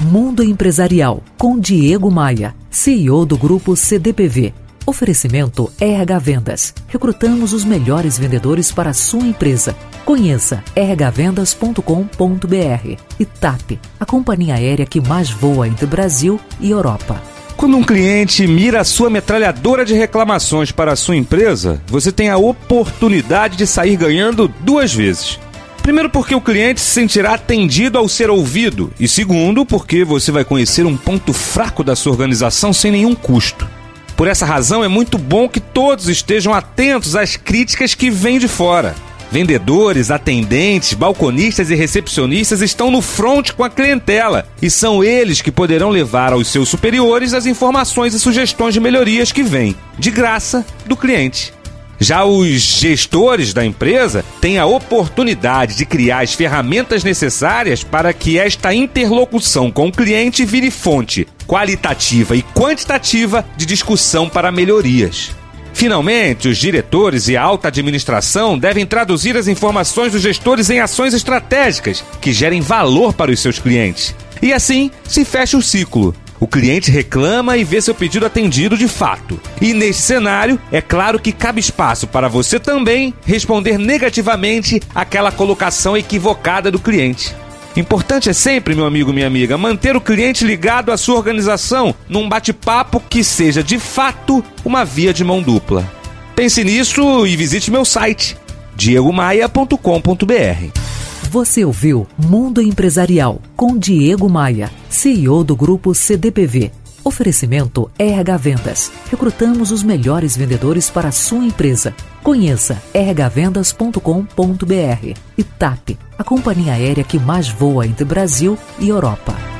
Mundo Empresarial, com Diego Maia, CEO do Grupo CDPV. Oferecimento RH Vendas. Recrutamos os melhores vendedores para a sua empresa. Conheça rhvendas.com.br e TAP, a companhia aérea que mais voa entre Brasil e Europa. Quando um cliente mira a sua metralhadora de reclamações para a sua empresa, você tem a oportunidade de sair ganhando duas vezes. Primeiro, porque o cliente se sentirá atendido ao ser ouvido, e segundo, porque você vai conhecer um ponto fraco da sua organização sem nenhum custo. Por essa razão, é muito bom que todos estejam atentos às críticas que vêm de fora. Vendedores, atendentes, balconistas e recepcionistas estão no front com a clientela e são eles que poderão levar aos seus superiores as informações e sugestões de melhorias que vêm, de graça, do cliente. Já os gestores da empresa têm a oportunidade de criar as ferramentas necessárias para que esta interlocução com o cliente vire fonte qualitativa e quantitativa de discussão para melhorias. Finalmente, os diretores e a alta administração devem traduzir as informações dos gestores em ações estratégicas que gerem valor para os seus clientes. E assim se fecha o ciclo. O cliente reclama e vê seu pedido atendido de fato. E neste cenário, é claro que cabe espaço para você também responder negativamente àquela colocação equivocada do cliente. Importante é sempre, meu amigo, minha amiga, manter o cliente ligado à sua organização num bate-papo que seja de fato uma via de mão dupla. Pense nisso e visite meu site diegomaia.com.br. Você ouviu Mundo Empresarial com Diego Maia, CEO do Grupo CDPV. Oferecimento RH Vendas. Recrutamos os melhores vendedores para a sua empresa. Conheça rhvendas.com.br e TAP, a companhia aérea que mais voa entre Brasil e Europa.